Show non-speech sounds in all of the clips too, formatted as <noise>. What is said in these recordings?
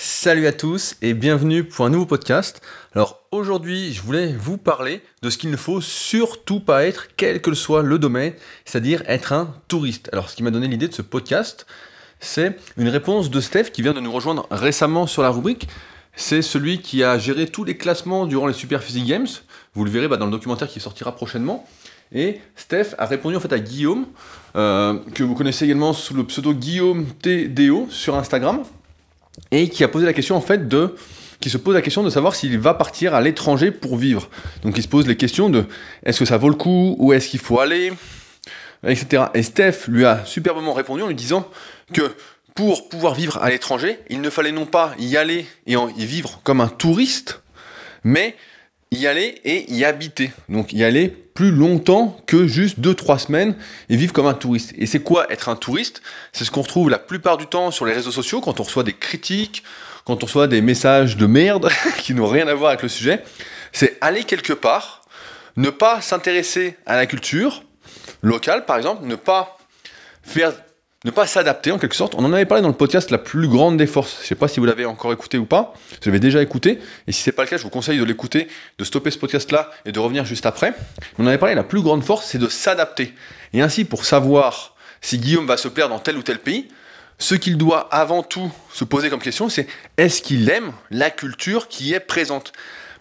Salut à tous et bienvenue pour un nouveau podcast. Alors aujourd'hui, je voulais vous parler de ce qu'il ne faut surtout pas être, quel que soit le domaine, c'est-à-dire être un touriste. Alors ce qui m'a donné l'idée de ce podcast, c'est une réponse de Steph qui vient de nous rejoindre récemment sur la rubrique. C'est celui qui a géré tous les classements durant les Super Physique Games. Vous le verrez bah, dans le documentaire qui sortira prochainement. Et Steph a répondu en fait à Guillaume, euh, que vous connaissez également sous le pseudo Guillaume TDO sur Instagram et qui a posé la question en fait de qui se pose la question de savoir s'il va partir à l'étranger pour vivre. Donc il se pose les questions de est-ce que ça vaut le coup, où est-ce qu'il faut aller, etc. Et Steph lui a superbement répondu en lui disant que pour pouvoir vivre à l'étranger, il ne fallait non pas y aller et y vivre comme un touriste, mais y aller et y habiter. Donc y aller plus longtemps que juste 2-3 semaines et vivre comme un touriste. Et c'est quoi être un touriste? C'est ce qu'on retrouve la plupart du temps sur les réseaux sociaux quand on reçoit des critiques, quand on reçoit des messages de merde <laughs> qui n'ont rien à voir avec le sujet. C'est aller quelque part, ne pas s'intéresser à la culture locale par exemple, ne pas faire ne pas s'adapter en quelque sorte. On en avait parlé dans le podcast La plus grande des forces. Je ne sais pas si vous l'avez encore écouté ou pas. Vous l'avez déjà écouté. Et si c'est pas le cas, je vous conseille de l'écouter, de stopper ce podcast-là et de revenir juste après. On en avait parlé, la plus grande force, c'est de s'adapter. Et ainsi, pour savoir si Guillaume va se plaire dans tel ou tel pays, ce qu'il doit avant tout se poser comme question, c'est est-ce qu'il aime la culture qui est présente?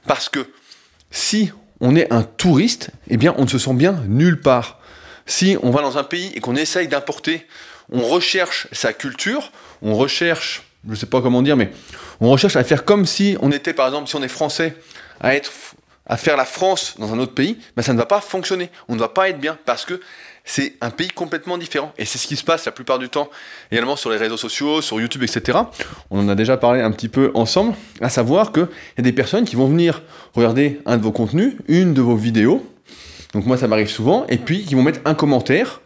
Parce que si on est un touriste, eh bien, on ne se sent bien nulle part. Si on va dans un pays et qu'on essaye d'importer on recherche sa culture, on recherche, je ne sais pas comment dire, mais on recherche à faire comme si on était, par exemple, si on est français, à être à faire la France dans un autre pays, ben ça ne va pas fonctionner. On ne va pas être bien parce que c'est un pays complètement différent. Et c'est ce qui se passe la plupart du temps également sur les réseaux sociaux, sur YouTube, etc. On en a déjà parlé un petit peu ensemble, à savoir qu'il y a des personnes qui vont venir regarder un de vos contenus, une de vos vidéos. Donc moi ça m'arrive souvent, et puis qui vont mettre un commentaire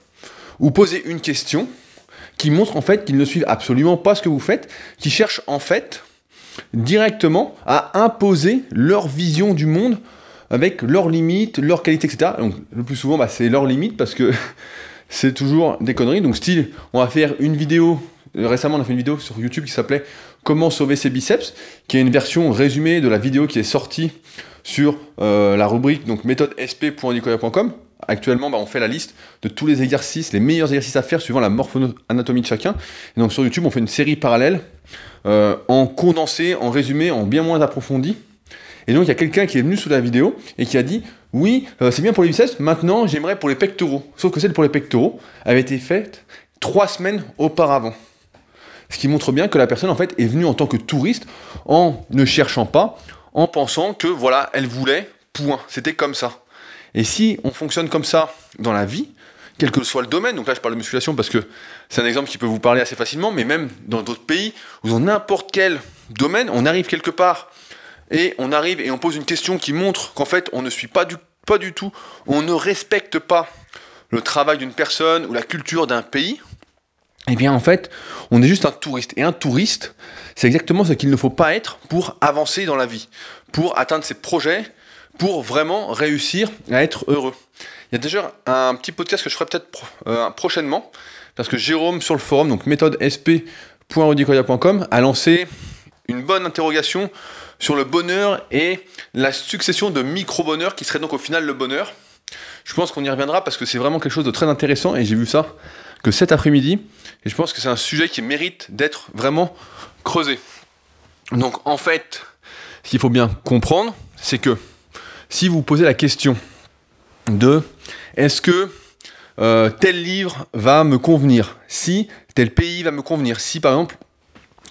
ou poser une question qui montrent en fait qu'ils ne suivent absolument pas ce que vous faites, qui cherchent en fait directement à imposer leur vision du monde avec leurs limites, leurs qualités, etc. Donc le plus souvent, bah, c'est leurs limites parce que <laughs> c'est toujours des conneries. Donc style, on va faire une vidéo. Récemment, on a fait une vidéo sur YouTube qui s'appelait Comment sauver ses biceps, qui est une version résumée de la vidéo qui est sortie sur euh, la rubrique donc méthode sp.nicolas.com Actuellement, bah, on fait la liste de tous les exercices, les meilleurs exercices à faire suivant la morpho-anatomie de chacun. Et donc sur YouTube, on fait une série parallèle euh, en condensé, en résumé, en bien moins approfondi. Et donc il y a quelqu'un qui est venu sous la vidéo et qui a dit oui, euh, c'est bien pour les biceps, maintenant j'aimerais pour les pectoraux. Sauf que celle pour les pectoraux avait été faite trois semaines auparavant. Ce qui montre bien que la personne en fait est venue en tant que touriste en ne cherchant pas, en pensant que voilà, elle voulait, point. C'était comme ça. Et si on fonctionne comme ça dans la vie, quel que soit le domaine, donc là je parle de musculation parce que c'est un exemple qui peut vous parler assez facilement, mais même dans d'autres pays, ou dans n'importe quel domaine, on arrive quelque part et on arrive et on pose une question qui montre qu'en fait on ne suit pas du, pas du tout, on ne respecte pas le travail d'une personne ou la culture d'un pays, eh bien en fait on est juste un touriste. Et un touriste, c'est exactement ce qu'il ne faut pas être pour avancer dans la vie, pour atteindre ses projets, pour vraiment réussir à être heureux. Il y a déjà un petit podcast que je ferai peut-être euh, prochainement, parce que Jérôme sur le forum, donc méthode sp.rodicoya.com, a lancé une bonne interrogation sur le bonheur et la succession de micro-bonheurs qui serait donc au final le bonheur. Je pense qu'on y reviendra parce que c'est vraiment quelque chose de très intéressant et j'ai vu ça que cet après-midi et je pense que c'est un sujet qui mérite d'être vraiment creusé. Donc en fait, ce qu'il faut bien comprendre, c'est que si vous posez la question de est-ce que euh, tel livre va me convenir, si tel pays va me convenir, si par exemple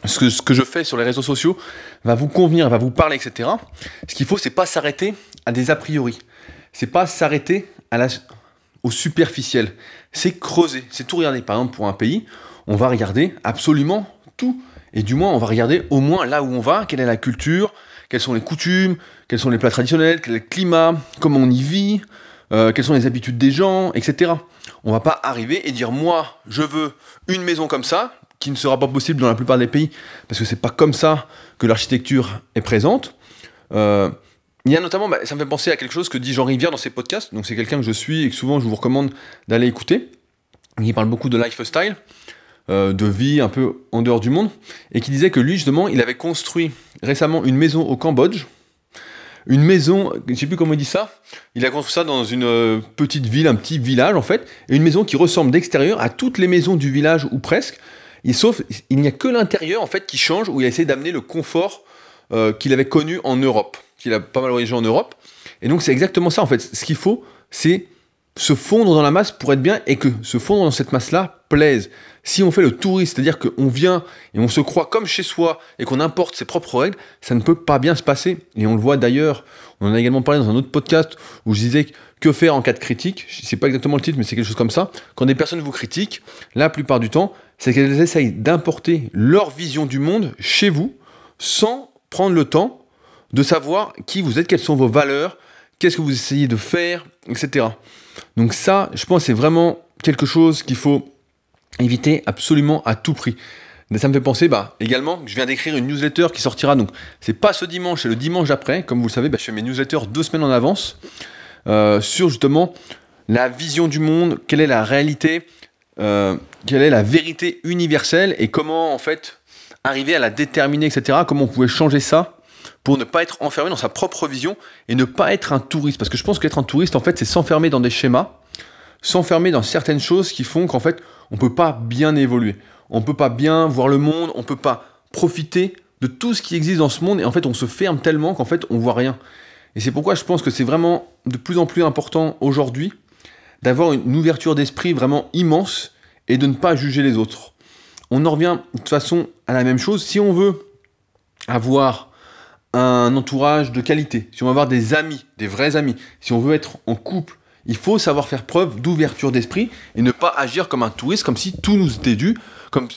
ce que, je fais sur les réseaux sociaux va vous convenir, va vous parler, etc. Ce qu'il faut, c'est pas s'arrêter à des a priori. C'est pas s'arrêter au superficiel. C'est creuser, c'est tout regarder. Par exemple, pour un pays, on va regarder absolument tout. Et du moins, on va regarder au moins là où on va, quelle est la culture, quelles sont les coutumes, quels sont les plats traditionnels, quel est le climat, comment on y vit, euh, quelles sont les habitudes des gens, etc. On va pas arriver et dire moi je veux une maison comme ça, qui ne sera pas possible dans la plupart des pays, parce que c'est pas comme ça que l'architecture est présente. Euh, il y a notamment, bah, ça me fait penser à quelque chose que dit Jean Rivière dans ses podcasts, donc c'est quelqu'un que je suis et que souvent je vous recommande d'aller écouter. Il parle beaucoup de lifestyle. Euh, de vie un peu en dehors du monde, et qui disait que lui, justement, il avait construit récemment une maison au Cambodge, une maison, je sais plus comment il dit ça, il a construit ça dans une euh, petite ville, un petit village en fait, et une maison qui ressemble d'extérieur à toutes les maisons du village ou presque, et sauf il n'y a que l'intérieur en fait qui change, où il a essayé d'amener le confort euh, qu'il avait connu en Europe, qu'il a pas mal voyagé en Europe, et donc c'est exactement ça en fait, ce qu'il faut, c'est se fondre dans la masse pour être bien et que se fondre dans cette masse-là plaise. Si on fait le touriste, c'est-à-dire qu'on vient et on se croit comme chez soi et qu'on importe ses propres règles, ça ne peut pas bien se passer. Et on le voit d'ailleurs, on en a également parlé dans un autre podcast où je disais que faire en cas de critique. C'est pas exactement le titre, mais c'est quelque chose comme ça. Quand des personnes vous critiquent, la plupart du temps, c'est qu'elles essayent d'importer leur vision du monde chez vous sans prendre le temps de savoir qui vous êtes, quelles sont vos valeurs, qu'est-ce que vous essayez de faire, etc. Donc ça, je pense, c'est vraiment quelque chose qu'il faut éviter absolument à tout prix. Ça me fait penser, bah, également, je viens d'écrire une newsletter qui sortira, donc c'est pas ce dimanche, c'est le dimanche après. Comme vous le savez, bah, je fais mes newsletters deux semaines en avance euh, sur justement la vision du monde, quelle est la réalité, euh, quelle est la vérité universelle et comment en fait arriver à la déterminer, etc. Comment on pouvait changer ça pour ne pas être enfermé dans sa propre vision et ne pas être un touriste. Parce que je pense qu'être un touriste, en fait, c'est s'enfermer dans des schémas, s'enfermer dans certaines choses qui font qu'en fait, on ne peut pas bien évoluer. On ne peut pas bien voir le monde, on ne peut pas profiter de tout ce qui existe dans ce monde et en fait, on se ferme tellement qu'en fait, on voit rien. Et c'est pourquoi je pense que c'est vraiment de plus en plus important aujourd'hui d'avoir une ouverture d'esprit vraiment immense et de ne pas juger les autres. On en revient de toute façon à la même chose. Si on veut avoir un entourage de qualité, si on veut avoir des amis, des vrais amis, si on veut être en couple, il faut savoir faire preuve d'ouverture d'esprit et ne pas agir comme un touriste, comme si tout nous était dû, comme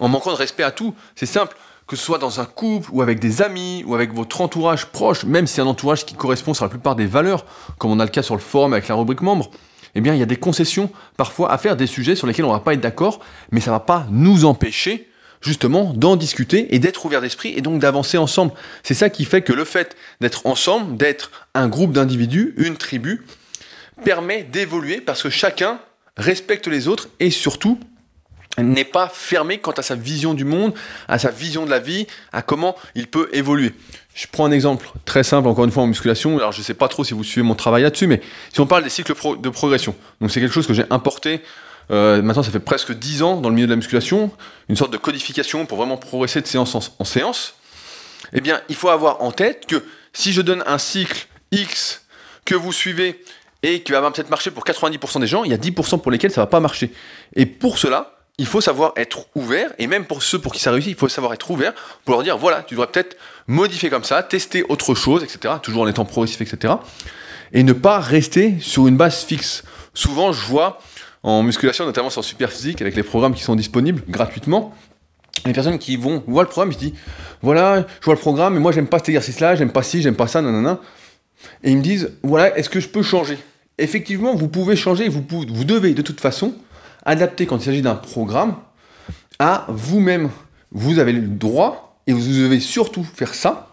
en manquant de respect à tout. C'est simple, que ce soit dans un couple ou avec des amis ou avec votre entourage proche, même si un entourage qui correspond sur la plupart des valeurs, comme on a le cas sur le forum avec la rubrique membre, eh bien il y a des concessions parfois à faire des sujets sur lesquels on ne va pas être d'accord, mais ça ne va pas nous empêcher justement d'en discuter et d'être ouvert d'esprit et donc d'avancer ensemble. C'est ça qui fait que le fait d'être ensemble, d'être un groupe d'individus, une tribu, permet d'évoluer parce que chacun respecte les autres et surtout n'est pas fermé quant à sa vision du monde, à sa vision de la vie, à comment il peut évoluer. Je prends un exemple très simple, encore une fois en musculation. Alors je ne sais pas trop si vous suivez mon travail là-dessus, mais si on parle des cycles de progression, donc c'est quelque chose que j'ai importé euh, maintenant, ça fait presque 10 ans dans le milieu de la musculation, une sorte de codification pour vraiment progresser de séance en, séance. Eh bien, il faut avoir en tête que si je donne un cycle X que vous suivez et qui va peut-être marcher pour 90% des gens, il y a 10% pour lesquels ça va pas marcher. Et pour cela, il faut savoir être ouvert, et même pour ceux pour qui ça réussit, il faut savoir être ouvert pour leur dire voilà, tu devrais peut-être modifier comme ça, tester autre chose, etc., toujours en étant progressif, etc., et ne pas rester sur une base fixe. Souvent, je vois en musculation, notamment sur Superphysique, avec les programmes qui sont disponibles gratuitement. Les personnes qui vont voir le programme, je dis voilà, je vois le programme, mais moi j'aime pas cet exercice-là, j'aime pas ci, j'aime pas ça, nanana. Et ils me disent voilà, est-ce que je peux changer? Effectivement, vous pouvez changer, vous, vous devez de toute façon adapter quand il s'agit d'un programme à vous-même. Vous avez le droit et vous devez surtout faire ça.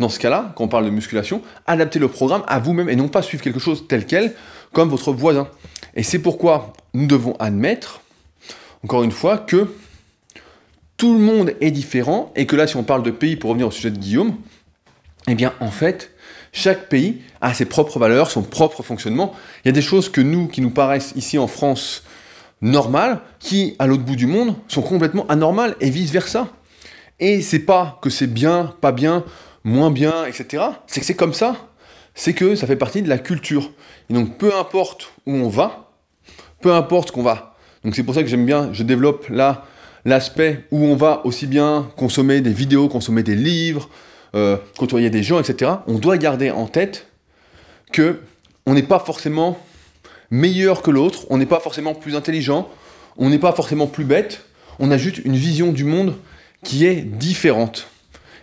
Dans ce cas-là, quand on parle de musculation, adapter le programme à vous-même et non pas suivre quelque chose tel quel comme votre voisin. Et c'est pourquoi nous devons admettre, encore une fois, que tout le monde est différent et que là, si on parle de pays, pour revenir au sujet de Guillaume, eh bien, en fait, chaque pays a ses propres valeurs, son propre fonctionnement. Il y a des choses que nous, qui nous paraissent ici en France normales, qui, à l'autre bout du monde, sont complètement anormales et vice-versa. Et c'est pas que c'est bien, pas bien, moins bien, etc. C'est que c'est comme ça. C'est que ça fait partie de la culture. Et donc, peu importe où on va, peu importe qu'on va. Donc, c'est pour ça que j'aime bien, je développe là l'aspect où on va aussi bien consommer des vidéos, consommer des livres, euh, côtoyer des gens, etc. On doit garder en tête que on n'est pas forcément meilleur que l'autre, on n'est pas forcément plus intelligent, on n'est pas forcément plus bête, on a juste une vision du monde qui est différente.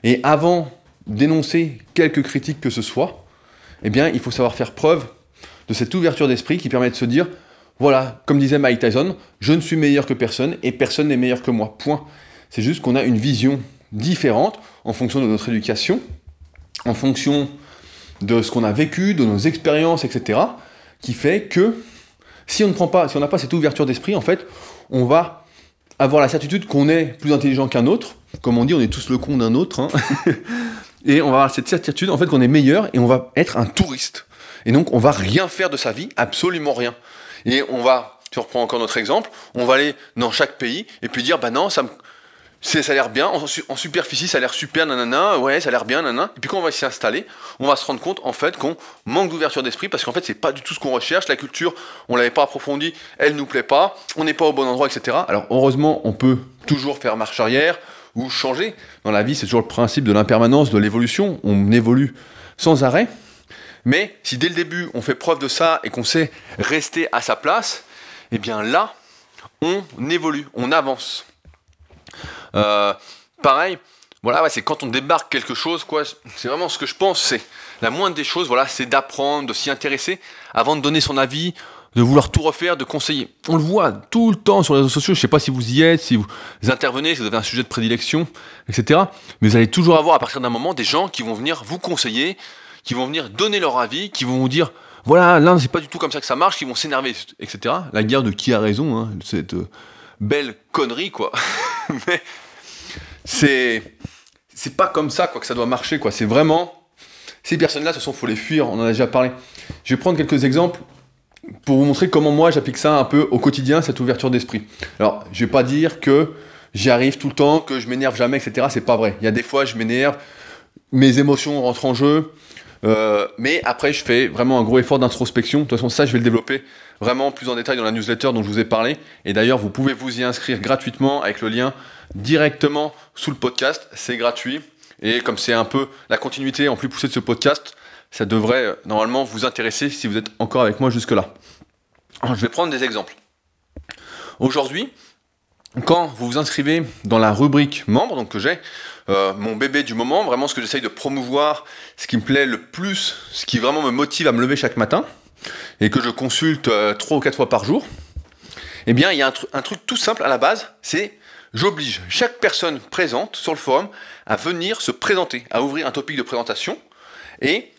Et avant d'énoncer quelques critiques que ce soit, eh bien, il faut savoir faire preuve de cette ouverture d'esprit qui permet de se dire, voilà, comme disait Mike Tyson, je ne suis meilleur que personne et personne n'est meilleur que moi. Point. C'est juste qu'on a une vision différente en fonction de notre éducation, en fonction de ce qu'on a vécu, de nos expériences, etc., qui fait que si on ne prend pas, si on n'a pas cette ouverture d'esprit, en fait, on va avoir la certitude qu'on est plus intelligent qu'un autre. Comme on dit, on est tous le con d'un autre. hein. <laughs> et on va avoir cette certitude en fait qu'on est meilleur et on va être un touriste. Et donc on va rien faire de sa vie, absolument rien. Et on va, tu reprends encore notre exemple, on va aller dans chaque pays et puis dire bah non, ça ça a l'air bien, en, en superficie ça a l'air super, nanana, ouais, ça a l'air bien, nanana. Et puis quand on va s'y installer, on va se rendre compte en fait qu'on manque d'ouverture d'esprit parce qu'en fait c'est pas du tout ce qu'on recherche. La culture, on l'avait pas approfondie, elle nous plaît pas, on n'est pas au bon endroit, etc. Alors heureusement, on peut toujours faire marche arrière ou changer. Dans la vie, c'est toujours le principe de l'impermanence, de l'évolution. On évolue sans arrêt. Mais si dès le début on fait preuve de ça et qu'on sait rester à sa place, eh bien là, on évolue, on avance. Euh, pareil, voilà, c'est quand on débarque quelque chose. C'est vraiment ce que je pense, c'est la moindre des choses, voilà, c'est d'apprendre, de s'y intéresser avant de donner son avis, de vouloir tout refaire, de conseiller. On le voit tout le temps sur les réseaux sociaux. Je sais pas si vous y êtes, si vous intervenez, si vous avez un sujet de prédilection, etc. Mais vous allez toujours avoir à partir d'un moment des gens qui vont venir vous conseiller, qui vont venir donner leur avis, qui vont vous dire voilà, là c'est pas du tout comme ça que ça marche, qui vont s'énerver, etc. La guerre de qui a raison, hein, cette euh, belle connerie, quoi. <laughs> Mais c'est c'est pas comme ça quoi que ça doit marcher quoi. C'est vraiment ces personnes-là, de toute façon, faut les fuir. On en a déjà parlé. Je vais prendre quelques exemples pour vous montrer comment moi j'applique ça un peu au quotidien, cette ouverture d'esprit. Alors, je vais pas dire que j'y arrive tout le temps, que je m'énerve jamais, etc. C'est pas vrai. Il y a des fois, je m'énerve, mes émotions rentrent en jeu. Euh, mais après, je fais vraiment un gros effort d'introspection. De toute façon, ça, je vais le développer vraiment plus en détail dans la newsletter dont je vous ai parlé. Et d'ailleurs, vous pouvez vous y inscrire gratuitement avec le lien directement sous le podcast. C'est gratuit. Et comme c'est un peu la continuité en plus poussée de ce podcast, ça devrait euh, normalement vous intéresser si vous êtes encore avec moi jusque-là. Je vais prendre des exemples. Aujourd'hui, quand vous vous inscrivez dans la rubrique membre, donc que j'ai, euh, mon bébé du moment, vraiment ce que j'essaye de promouvoir, ce qui me plaît le plus, ce qui vraiment me motive à me lever chaque matin, et que je consulte euh, trois ou quatre fois par jour, eh bien, il y a un, tru- un truc tout simple à la base, c'est j'oblige chaque personne présente sur le forum à venir se présenter, à ouvrir un topic de présentation et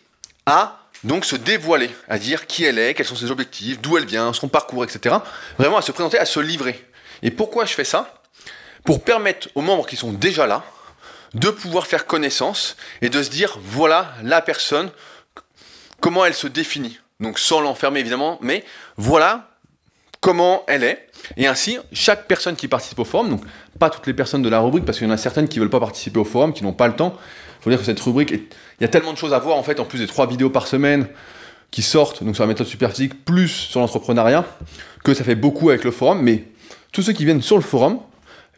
à donc se dévoiler, à dire qui elle est, quels sont ses objectifs, d'où elle vient, son parcours, etc. Vraiment à se présenter, à se livrer. Et pourquoi je fais ça? Pour permettre aux membres qui sont déjà là de pouvoir faire connaissance et de se dire voilà la personne, comment elle se définit. Donc sans l'enfermer évidemment, mais voilà comment elle est. Et ainsi, chaque personne qui participe au forum, donc pas toutes les personnes de la rubrique, parce qu'il y en a certaines qui ne veulent pas participer au forum, qui n'ont pas le temps. Il faut dire que cette rubrique, il y a tellement de choses à voir en fait, en plus des trois vidéos par semaine qui sortent, donc sur la méthode superphysique, plus sur l'entrepreneuriat, que ça fait beaucoup avec le forum. Mais tous ceux qui viennent sur le forum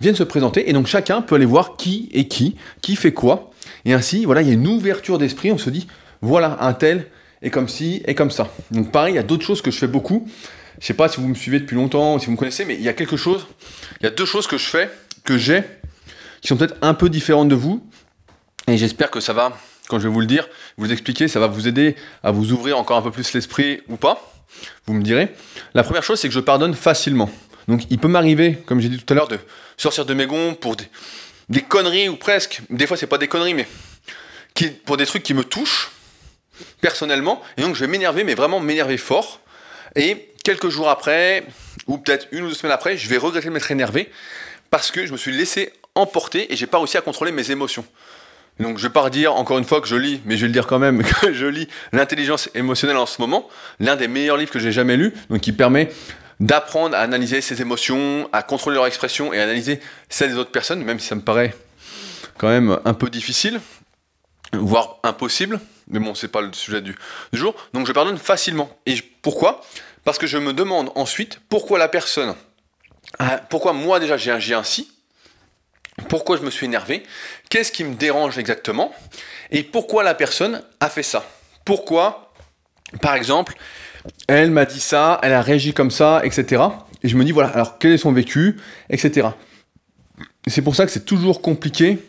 viennent se présenter, et donc chacun peut aller voir qui est qui, qui fait quoi. Et ainsi, voilà, il y a une ouverture d'esprit, on se dit, voilà, un tel est comme ci, et comme ça. Donc pareil, il y a d'autres choses que je fais beaucoup. Je sais pas si vous me suivez depuis longtemps, si vous me connaissez, mais il y a quelque chose, il y a deux choses que je fais, que j'ai, qui sont peut-être un peu différentes de vous. Et j'espère que ça va, quand je vais vous le dire, vous expliquer, ça va vous aider à vous ouvrir encore un peu plus l'esprit ou pas. Vous me direz. La première chose, c'est que je pardonne facilement. Donc il peut m'arriver, comme j'ai dit tout à l'heure, de sortir de mes gonds pour des, conneries ou presque. Des fois, c'est pas des conneries, mais pour des trucs qui me touchent personnellement. Et donc je vais m'énerver, mais vraiment m'énerver fort. Et quelques jours après, ou peut-être une ou deux semaines après, je vais regretter de m'être énervé parce que je me suis laissé emporter et j'ai pas réussi à contrôler mes émotions. Donc je vais pas redire encore une fois que je lis, mais je vais le dire quand même <laughs> que je lis l'intelligence émotionnelle en ce moment, l'un des meilleurs livres que j'ai jamais lu, donc qui permet d'apprendre à analyser ses émotions, à contrôler leur expression et analyser celles des autres personnes, même si ça me paraît quand même un peu difficile, voire impossible, mais bon, c'est pas le sujet du, jour. Donc je pardonne facilement. Et pourquoi? Parce que je me demande ensuite pourquoi la personne, pourquoi moi déjà j'ai agi ainsi, pourquoi je me suis énervé, qu'est-ce qui me dérange exactement, et pourquoi la personne a fait ça? Pourquoi, par exemple, elle m'a dit ça, elle a réagi comme ça, etc. Et je me dis, voilà, alors quel est son vécu, etc. Et C'est pour ça que c'est toujours compliqué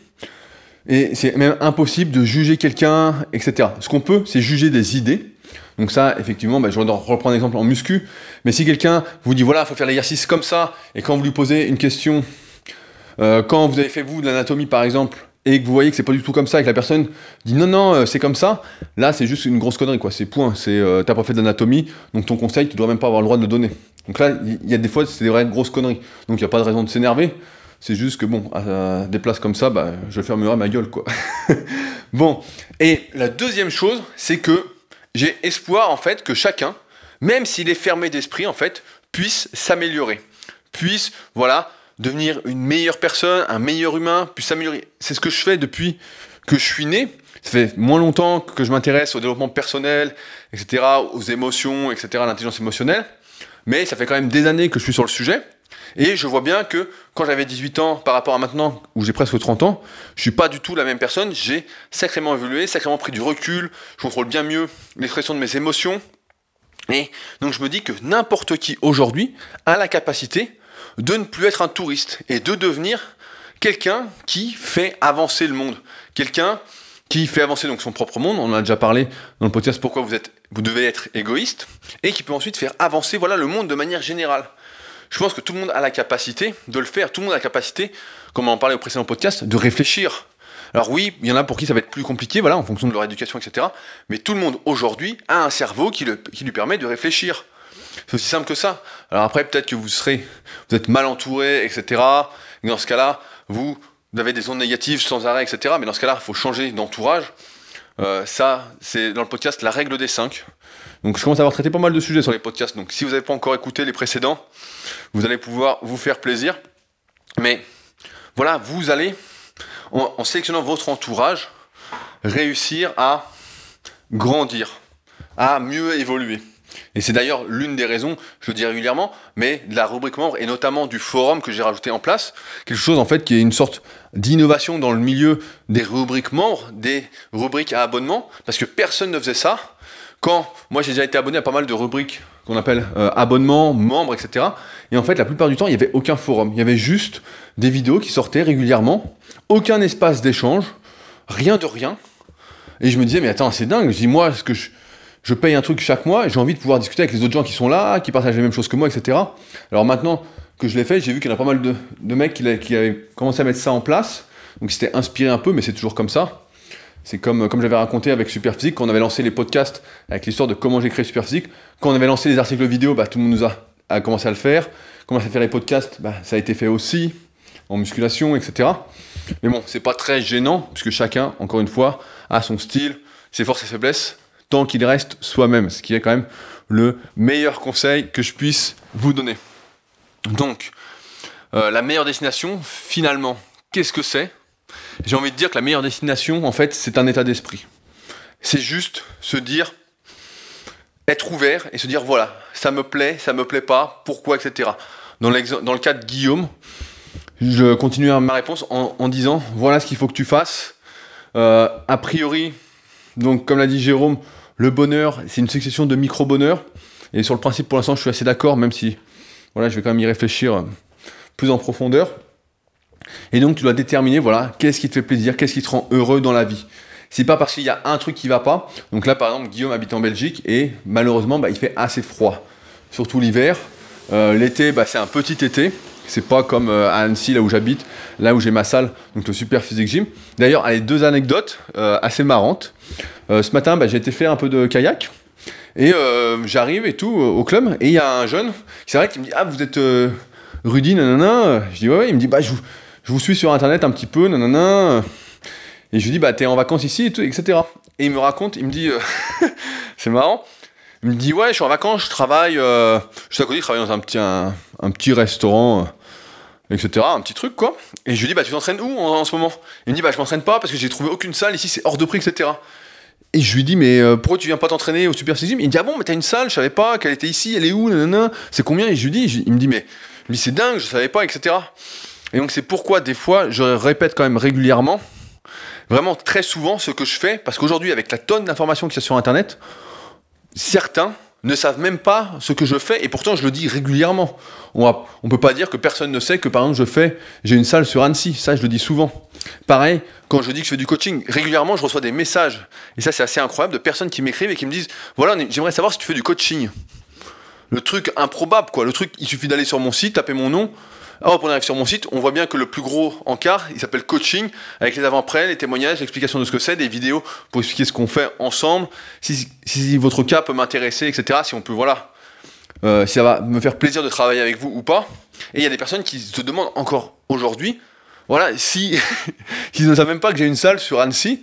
et c'est même impossible de juger quelqu'un, etc. Ce qu'on peut, c'est juger des idées. Donc ça, effectivement, bah, je vais reprendre un exemple en muscu. Mais si quelqu'un vous dit, voilà, il faut faire l'exercice comme ça, et quand vous lui posez une question, euh, quand vous avez fait vous de l'anatomie par exemple, et que vous voyez que c'est pas du tout comme ça, et que la personne dit non, non, euh, c'est comme ça, là c'est juste une grosse connerie, quoi. C'est point. C'est euh, t'as pas fait d'anatomie, donc ton conseil, tu dois même pas avoir le droit de le donner. Donc là, il y a des fois, c'est des vraies grosses conneries. Donc il n'y a pas de raison de s'énerver. C'est juste que bon, à des places comme ça, bah, je fermerai ma gueule, quoi. <laughs> bon, et la deuxième chose, c'est que j'ai espoir, en fait, que chacun, même s'il est fermé d'esprit, en fait, puisse s'améliorer. Puisse, voilà, devenir une meilleure personne, un meilleur humain, puisse s'améliorer. C'est ce que je fais depuis que je suis né. Ça fait moins longtemps que je m'intéresse au développement personnel, etc., aux émotions, etc., à l'intelligence émotionnelle. Mais ça fait quand même des années que je suis sur le sujet. Et je vois bien que quand j'avais 18 ans par rapport à maintenant, où j'ai presque 30 ans, je suis pas du tout la même personne. J'ai sacrément évolué, sacrément pris du recul. Je contrôle bien mieux l'expression de mes émotions. Et donc je me dis que n'importe qui aujourd'hui a la capacité de ne plus être un touriste et de devenir quelqu'un qui fait avancer le monde. Quelqu'un qui fait avancer donc son propre monde, on en a déjà parlé dans le podcast pourquoi vous êtes vous devez être égoïste et qui peut ensuite faire avancer voilà le monde de manière générale je pense que tout le monde a la capacité de le faire. Tout le monde a la capacité, comme on en parlait au précédent podcast, de réfléchir. Alors oui, il y en a pour qui ça va être plus compliqué, voilà, en fonction de leur éducation, etc. Mais tout le monde aujourd'hui a un cerveau qui, lui permet de réfléchir. C'est aussi simple que ça. Alors après, peut-être que vous serez, vous êtes mal entouré, etc. dans ce cas-là, vous, avez des ondes négatives sans arrêt, etc. Mais dans ce cas-là, il faut changer d'entourage. Euh, ça, c'est dans le podcast la règle des 5. Donc je commence à avoir traité pas mal de sujets sur les podcasts. Donc si vous n'avez pas encore écouté les précédents, vous allez pouvoir vous faire plaisir. Mais voilà, vous allez, en, sélectionnant votre entourage, réussir à grandir, à mieux évoluer. Et c'est d'ailleurs l'une des raisons, je le dis régulièrement, mais de la rubrique membre et notamment du forum que j'ai rajouté en place. Quelque chose en fait qui est une sorte d'innovation dans le milieu des rubriques membres, des rubriques à abonnement, parce que personne ne faisait ça. Quand moi j'ai déjà été abonné à pas mal de rubriques qu'on appelle euh, abonnement, membres, etc. Et en fait, la plupart du temps, il n'y avait aucun forum. Il y avait juste des vidéos qui sortaient régulièrement, aucun espace d'échange, rien de rien. Et je me disais, mais attends, c'est dingue. Je dis, moi, est-ce que je, je paye un truc chaque mois, j'ai envie de pouvoir discuter avec les autres gens qui sont là, qui partagent les mêmes choses que moi, etc. Alors maintenant que je l'ai fait, j'ai vu qu'il y en a pas mal de, mecs qui, qui, avaient commencé à mettre ça en place. Donc c'était inspiré un peu, mais c'est toujours comme ça. C'est comme, comme j'avais raconté avec Superphysique, quand on avait lancé les podcasts avec l'histoire de comment j'ai créé Superphysique. Quand on avait lancé les articles vidéo, bah, tout le monde nous a, commencé à le faire. Commencé à faire les podcasts, bah, ça a été fait aussi, en musculation, etc. Mais bon, c'est pas très gênant, puisque chacun, encore une fois, a son style, ses forces et faiblesses, tant qu'il reste soi-même, ce qui est quand même le meilleur conseil que je puisse vous donner. Donc, euh, la meilleure destination, finalement, qu'est-ce que c'est? J'ai envie de dire que la meilleure destination, en fait, c'est un état d'esprit. C'est juste se dire, être ouvert et se dire, voilà, ça me plaît, ça me plaît pas, pourquoi, etc. Dans, le cas de Guillaume, je continue ma réponse en, disant, voilà ce qu'il faut que tu fasses. Euh, a priori, donc comme l'a dit Jérôme, le bonheur, c'est une succession de micro-bonheurs. Et sur le principe, pour l'instant, je suis assez d'accord, même si voilà, je vais quand même y réfléchir plus en profondeur. Et donc, tu dois déterminer, voilà, qu'est-ce qui te fait plaisir, qu'est-ce qui te rend heureux dans la vie. C'est pas parce qu'il y a un truc qui va pas. Donc là, par exemple, Guillaume habite en Belgique et malheureusement, bah, il fait assez froid, surtout l'hiver. Euh, l'été, bah, c'est un petit été. C'est pas comme euh, à Annecy, là où j'habite, là où j'ai ma salle, donc le Super Physique Gym. D'ailleurs, allez, deux anecdotes euh, assez marrantes. ce matin, bah, j'ai été faire un peu de kayak. Et j'arrive et tout au club, et il y a un jeune, c'est vrai, qui me dit Ah, vous êtes Rudy, nanana? Je dis Ouais, ouais. Il me dit Bah, je vous, suis sur internet un petit peu, nanana. Et je lui dis, bah, t'es en vacances ici, et tout, etc. Et il me raconte, il me dit, euh, <laughs> c'est marrant. Il me dit, ouais, je suis en vacances, je travaille, euh, je suis à côté, je travaille dans un petit, petit restaurant, euh, etc. Un petit truc, quoi. Et je lui dis, bah, tu t'entraînes où en, ce moment? Il me dit, bah, je m'entraîne pas parce que j'ai trouvé aucune salle ici, c'est hors de prix, etc. Et je lui dis, mais pourquoi tu viens pas t'entraîner au Super Gym Il me dit, ah bon, mais t'as une salle, je savais pas qu'elle était ici, elle est où, nanana, c'est combien? Et je lui dis, il me dit, mais, mais c'est dingue, je savais pas, etc. Et donc c'est pourquoi des fois, je répète quand même régulièrement, vraiment très souvent ce que je fais, parce qu'aujourd'hui avec la tonne d'informations qu'il y a sur Internet, certains ne savent même pas ce que je fais, et pourtant je le dis régulièrement. On ne peut pas dire que personne ne sait que par exemple je fais, j'ai une salle sur Annecy, ça je le dis souvent. Pareil, quand je dis que je fais du coaching, régulièrement je reçois des messages, et ça c'est assez incroyable, de personnes qui m'écrivent et qui me disent, voilà, j'aimerais savoir si tu fais du coaching. Le truc improbable, quoi. Le truc, il suffit d'aller sur mon site, taper mon nom, alors, on arrive sur mon site, on voit bien que le plus gros encart, il s'appelle coaching, avec les avant-après, les témoignages, l'explication de ce que c'est, des vidéos pour expliquer ce qu'on fait ensemble, si, votre cas peut m'intéresser, etc. Si on peut, voilà, euh, si ça va me faire plaisir de travailler avec vous ou pas. Et il y a des personnes qui se demandent encore aujourd'hui, voilà, si <laughs> s'ils ne savent même pas que j'ai une salle sur Annecy,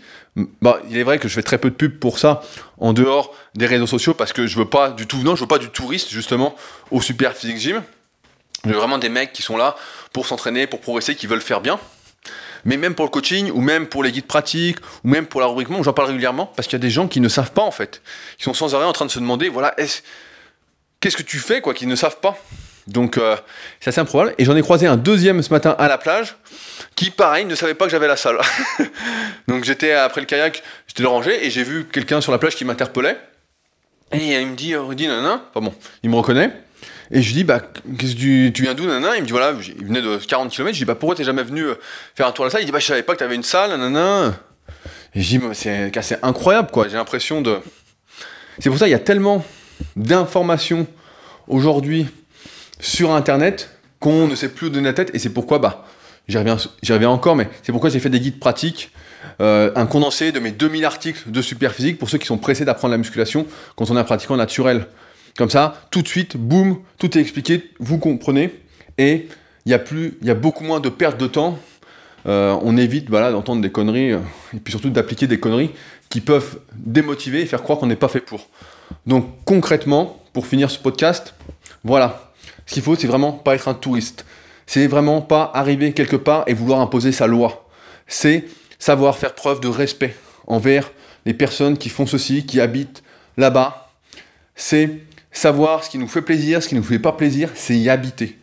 bah, il est vrai que je fais très peu de pub pour ça en dehors des réseaux sociaux parce que je veux pas du tout, non, je veux pas du touriste justement au Super Physique Gym. Veux vraiment des mecs qui sont là pour s'entraîner, pour progresser, qui veulent faire bien. Mais même pour le coaching, ou même pour les guides pratiques, ou même pour la rubrique j'en parle régulièrement parce qu'il y a des gens qui ne savent pas en fait, qui sont sans arrêt en train de se demander, voilà, qu'est-ce que tu fais quoi, qui ne savent pas. Donc euh, c'est assez improbable. Et j'en ai croisé un deuxième ce matin à la plage qui, pareil, ne savait pas que j'avais la salle. <laughs> Donc j'étais après le kayak, j'étais rangé et j'ai vu quelqu'un sur la plage qui m'interpellait. Et il me dit, Rudy, nanana, enfin bon, il me reconnaît. Et je lui dis, bah, qu'est-ce que tu, viens d'où, nanana? Il me dit, voilà, il venait de 40 km. Je lui dis, bah, pourquoi t'es jamais venu euh, faire un tour à la salle? Il dit, bah, je savais pas que t'avais une salle, nanana. Et je dis, c'est incroyable, quoi. J'ai l'impression de. C'est pour ça qu'il y a tellement d'informations aujourd'hui sur Internet qu'on ne sait plus où donner la tête. Et c'est pourquoi, bah, j'y reviens, reviens encore, mais c'est pourquoi j'ai fait des guides pratiques, euh, un condensé de mes 2000 articles de Superphysique pour ceux qui sont pressés d'apprendre la musculation quand on est un pratiquant naturel. Comme ça, tout de suite, boum, tout est expliqué, vous comprenez, et il y a y a beaucoup moins de perte de temps. Euh, on évite voilà, d'entendre des conneries, euh, et puis surtout d'appliquer des conneries qui peuvent démotiver et faire croire qu'on n'est pas fait pour. Donc concrètement, pour finir ce podcast, voilà, ce qu'il faut, c'est vraiment pas être un touriste. C'est vraiment pas arriver quelque part et vouloir imposer sa loi. C'est savoir faire preuve de respect envers les personnes qui font ceci, qui habitent là-bas. C'est savoir ce qui nous fait plaisir, ce qui nous fait pas plaisir, c'est y habiter.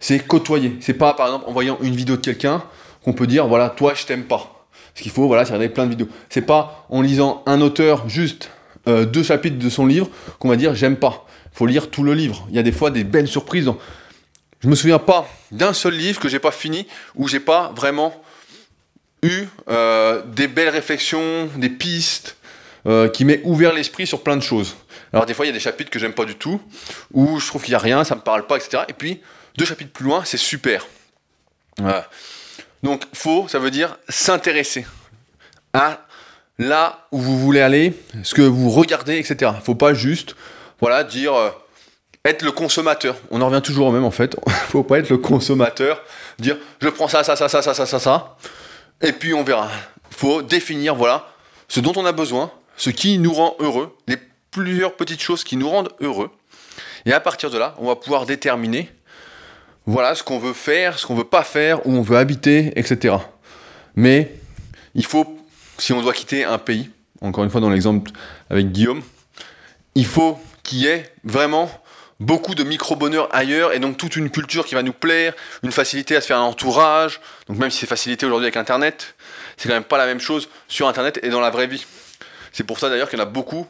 C'est côtoyer. C'est pas, par exemple, en voyant une vidéo de quelqu'un qu'on peut dire, voilà, toi, je t'aime pas. Ce qu'il faut, voilà, c'est regarder plein de vidéos. C'est pas en lisant un auteur juste euh, deux chapitres de son livre qu'on va dire, j'aime pas faut lire tout le livre. Il y a des fois des belles surprises. Dans... Je me souviens pas d'un seul livre que j'ai pas fini où j'ai pas vraiment eu euh, des belles réflexions, des pistes euh, qui m'aient ouvert l'esprit sur plein de choses. Alors des fois il y a des chapitres que j'aime pas du tout, où je trouve qu'il y a rien, ça me parle pas, etc. Et puis deux chapitres plus loin, c'est super. Donc faux, ça veut dire s'intéresser à là où vous voulez aller, ce que vous regardez, etc. Faut pas juste voilà, dire euh, être le consommateur. On en revient toujours au même en fait. <laughs> Faut pas être le consommateur, dire je prends ça, ça, ça, ça, ça, ça, ça, ça, et puis on verra. Faut définir voilà ce dont on a besoin, ce qui nous rend heureux, les plusieurs petites choses qui nous rendent heureux. Et à partir de là, on va pouvoir déterminer voilà ce qu'on veut faire, ce qu'on veut pas faire, où on veut habiter, etc. Mais il faut, si on doit quitter un pays, encore une fois dans l'exemple avec Guillaume, il faut qui est vraiment beaucoup de micro-bonheur ailleurs et donc toute une culture qui va nous plaire, une facilité à se faire un entourage. Donc même si c'est facilité aujourd'hui avec Internet, c'est quand même pas la même chose sur Internet et dans la vraie vie. C'est pour ça d'ailleurs qu'il y en a beaucoup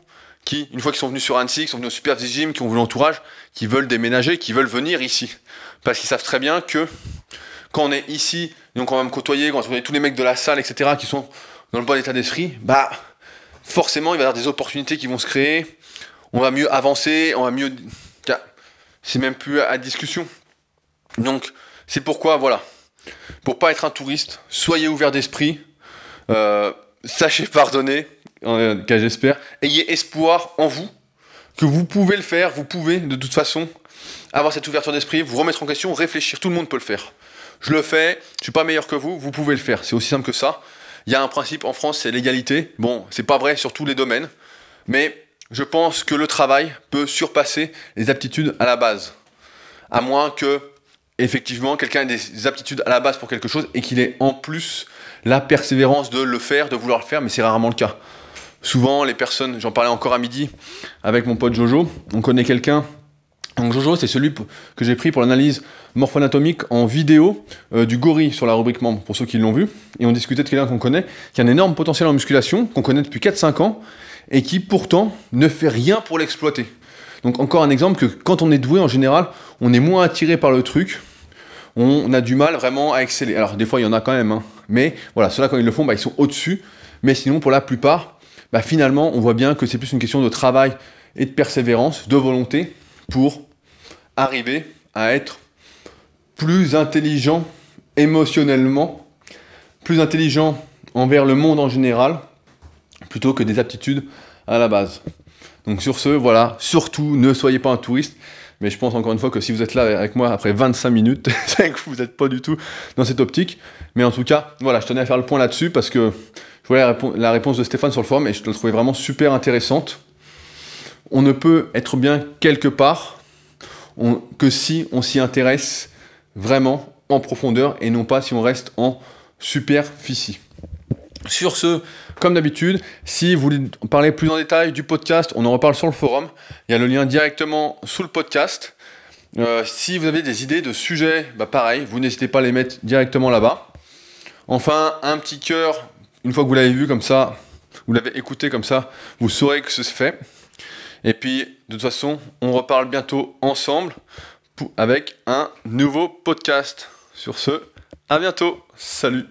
qui, une fois qu'ils sont venus sur Annecy, qui sont venus au Super Gym, qui ont vu l'entourage, qui veulent déménager, qui veulent venir ici. Parce qu'ils savent très bien que quand on est ici, donc on va me côtoyer, quand on va tous les mecs de la salle, etc., qui sont dans le bon état d'esprit, bah forcément il va y avoir des opportunités qui vont se créer, on va mieux avancer, on va mieux. C'est même plus à discussion. Donc, c'est pourquoi, voilà, pour pas être un touriste, soyez ouvert d'esprit, euh, sachez pardonner, en cas j'espère, ayez espoir en vous, que vous pouvez le faire, vous pouvez de toute façon avoir cette ouverture d'esprit, vous remettre en question, réfléchir, tout le monde peut le faire. Je le fais, je suis pas meilleur que vous, vous pouvez le faire, c'est aussi simple que ça. Il y a un principe en France, c'est l'égalité. Bon, c'est pas vrai sur tous les domaines, mais je pense que le travail peut surpasser les aptitudes à la base. À moins que, effectivement, quelqu'un ait des aptitudes à la base pour quelque chose et qu'il ait en plus la persévérance de le faire, de vouloir le faire, mais c'est rarement le cas. Souvent, les personnes, j'en parlais encore à midi avec mon pote Jojo, on connaît quelqu'un. Donc Jojo, c'est celui que j'ai pris pour l'analyse morpho-anatomique en vidéo euh, du gorille sur la rubrique membre, pour ceux qui l'ont vu. Et on discutait de quelqu'un qu'on connaît, qui a un énorme potentiel en musculation, qu'on connaît depuis 4-5 ans, et qui pourtant ne fait rien pour l'exploiter. Donc encore un exemple que quand on est doué en général, on est moins attiré par le truc, on a du mal vraiment à exceller. Alors des fois il y en a quand même, hein. mais voilà, ceux-là quand ils le font, bah, ils sont au-dessus. Mais sinon pour la plupart, bah, finalement on voit bien que c'est plus une question de travail et de persévérance, de volonté pour arriver à être plus intelligent émotionnellement, plus intelligent envers le monde en général, plutôt que des aptitudes à la base. Donc sur ce, voilà, surtout ne soyez pas un touriste, Mais je pense encore une fois que si vous êtes là avec moi après 25 minutes, <laughs> c'est que vous n'êtes pas du tout dans cette optique. Mais en tout cas, voilà, je tenais à faire le point là-dessus parce que je voyais la, réponse de Stéphane sur le forum et je la trouvais vraiment super intéressante. On ne peut être bien quelque part que si on s'y intéresse vraiment en profondeur et non pas si on reste en superficie. Sur ce, comme d'habitude, si vous voulez parler plus en détail du podcast, on en reparle sur le forum. Il y a le lien directement sous le podcast. Euh, si vous avez des idées de sujets, bah pareil, vous n'hésitez pas à les mettre directement là-bas. Enfin, un petit cœur, une fois que vous l'avez vu comme ça, vous l'avez écouté comme ça, vous saurez que ce se fait. Et puis, de toute façon, on reparle bientôt ensemble avec un nouveau podcast. Sur ce, à bientôt. Salut